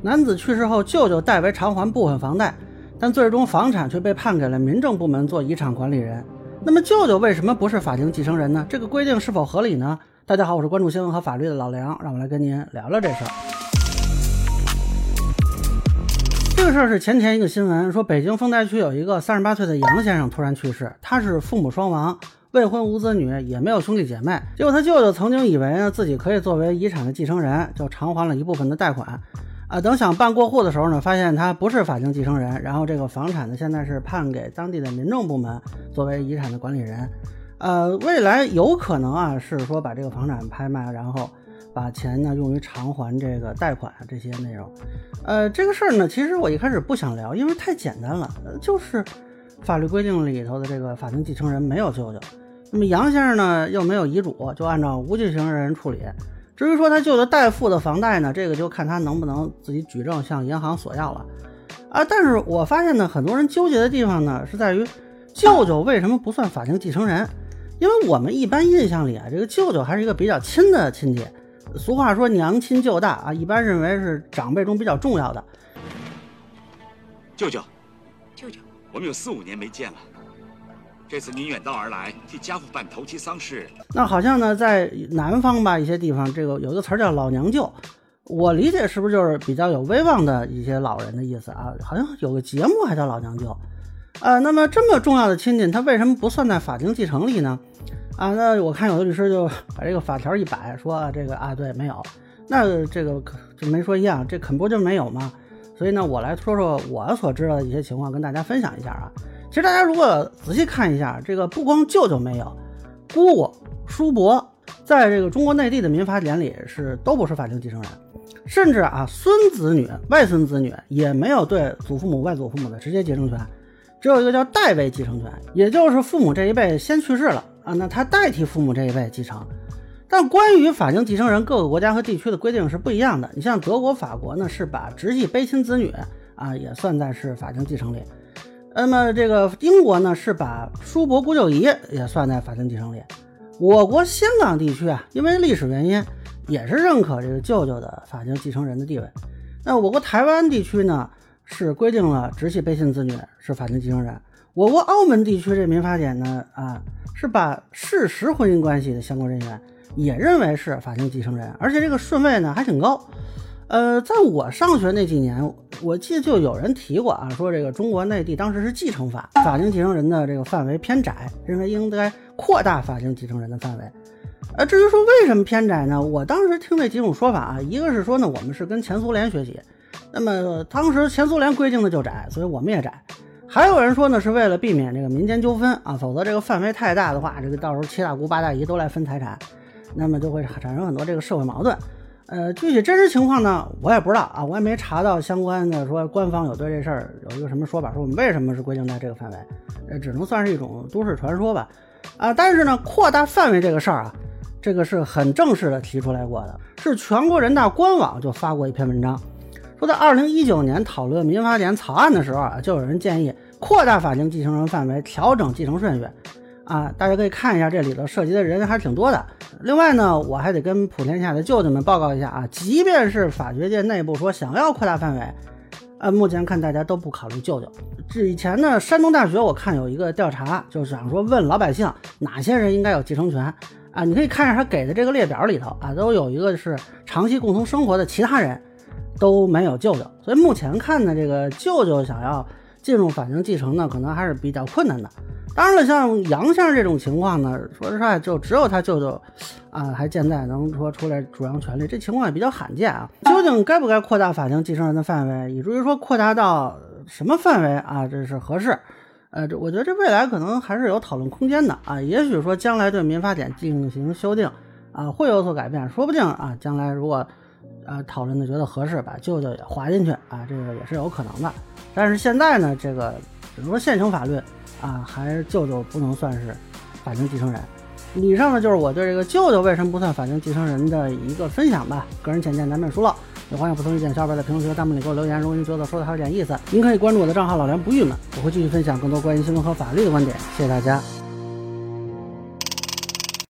男子去世后，舅舅代为偿还部分房贷，但最终房产却被判给了民政部门做遗产管理人。那么舅舅为什么不是法定继承人呢？这个规定是否合理呢？大家好，我是关注新闻和法律的老梁，让我来跟您聊聊这事儿。这个事儿是前天一个新闻，说北京丰台区有一个三十八岁的杨先生突然去世，他是父母双亡。未婚无子女，也没有兄弟姐妹。结果他舅舅曾经以为呢自己可以作为遗产的继承人，就偿还了一部分的贷款。啊，等想办过户的时候呢，发现他不是法定继承人。然后这个房产呢，现在是判给当地的民政部门作为遗产的管理人。呃，未来有可能啊，是说把这个房产拍卖，然后把钱呢用于偿还这个贷款这些内容。呃，这个事儿呢，其实我一开始不想聊，因为太简单了，就是。法律规定里头的这个法定继承人没有舅舅，那么杨先生呢又没有遗嘱，就按照无继承人处理。至于说他舅舅代付的房贷呢，这个就看他能不能自己举证向银行索要了。啊，但是我发现呢，很多人纠结的地方呢是在于舅舅为什么不算法定继承人？因为我们一般印象里啊，这个舅舅还是一个比较亲的亲戚。俗话说娘亲舅大啊，一般认为是长辈中比较重要的。舅舅。舅舅我们有四五年没见了，这次您远道而来替家父办头七丧事，那好像呢，在南方吧，一些地方，这个有一个词儿叫老娘舅，我理解是不是就是比较有威望的一些老人的意思啊？好像有个节目还叫老娘舅，啊，那么这么重要的亲戚，他为什么不算在法定继承里呢？啊，那我看有的律师就把这个法条一摆，说这个啊，对，没有，那这个就没说一样，这肯不就没有吗？所以呢，我来说说我所知道的一些情况，跟大家分享一下啊。其实大家如果仔细看一下，这个不光舅舅没有，姑姑、叔伯，在这个中国内地的民法典里是都不是法定继承人，甚至啊，孙子女、外孙子女也没有对祖父母、外祖父母的直接继承权，只有一个叫代位继承权，也就是父母这一辈先去世了啊，那他代替父母这一辈继承。但关于法定继承人，各个国家和地区的规定是不一样的。你像德国、法国呢，是把直系卑亲子女啊也算在是法定继承里。那么这个英国呢，是把叔伯姑舅姨也算在法定继承里。我国香港地区啊，因为历史原因，也是认可这个舅舅的法定继承人的地位。那我国台湾地区呢，是规定了直系卑亲子女是法定继承人。我国澳门地区这民法典呢，啊，是把事实婚姻关系的相关人员。也认为是法定继承人，而且这个顺位呢还挺高。呃，在我上学那几年，我记得就有人提过啊，说这个中国内地当时是继承法，法定继承人的这个范围偏窄，认为应该扩大法定继承人的范围。呃，至于说为什么偏窄呢？我当时听那几种说法啊，一个是说呢，我们是跟前苏联学习，那么当时前苏联规定的就窄，所以我们也窄。还有人说呢，是为了避免这个民间纠纷啊，否则这个范围太大的话，这个到时候七大姑八大姨都来分财产。那么就会产生很多这个社会矛盾，呃，具体真实情况呢，我也不知道啊，我也没查到相关的说官方有对这事儿有一个什么说法，说我们为什么是规定在这个范围，呃，只能算是一种都市传说吧，啊，但是呢，扩大范围这个事儿啊，这个是很正式的提出来过的，是全国人大官网就发过一篇文章，说在二零一九年讨论民法典草案的时候啊，就有人建议扩大法定继承人范围，调整继承顺序。啊，大家可以看一下，这里头涉及的人还是挺多的。另外呢，我还得跟普天下的舅舅们报告一下啊，即便是法学界内部说想要扩大范围，呃，目前看大家都不考虑舅舅。这以前呢，山东大学我看有一个调查，就是想说问老百姓哪些人应该有继承权啊，你可以看一下他给的这个列表里头啊，都有一个是长期共同生活的其他人都没有舅舅，所以目前看呢，这个舅舅想要进入法定继承呢，可能还是比较困难的。当然了，像杨先生这种情况呢，说实话，就只有他舅舅，啊，还健在，能说出来主张权利，这情况也比较罕见啊。究竟该不该扩大法定继承人的范围，以至于说扩大到什么范围啊？这是合适？呃，这我觉得这未来可能还是有讨论空间的啊。也许说将来对民法典进行修订啊，会有所改变，说不定啊，将来如果啊讨论的觉得合适，把舅舅也划进去啊，这个也是有可能的。但是现在呢，这个只能说现行法律。啊，还是舅舅不能算是法定继承人。以上呢就是我对这个舅舅为什么不算法定继承人的一个分享吧。个人浅见难免疏漏，有欢迎不同意见小伙伴在评论区和弹幕里给我留言。如果您觉得说的还有点意思，您可以关注我的账号老梁不郁闷，我会继续分享更多关于新闻和法律的观点。谢谢大家。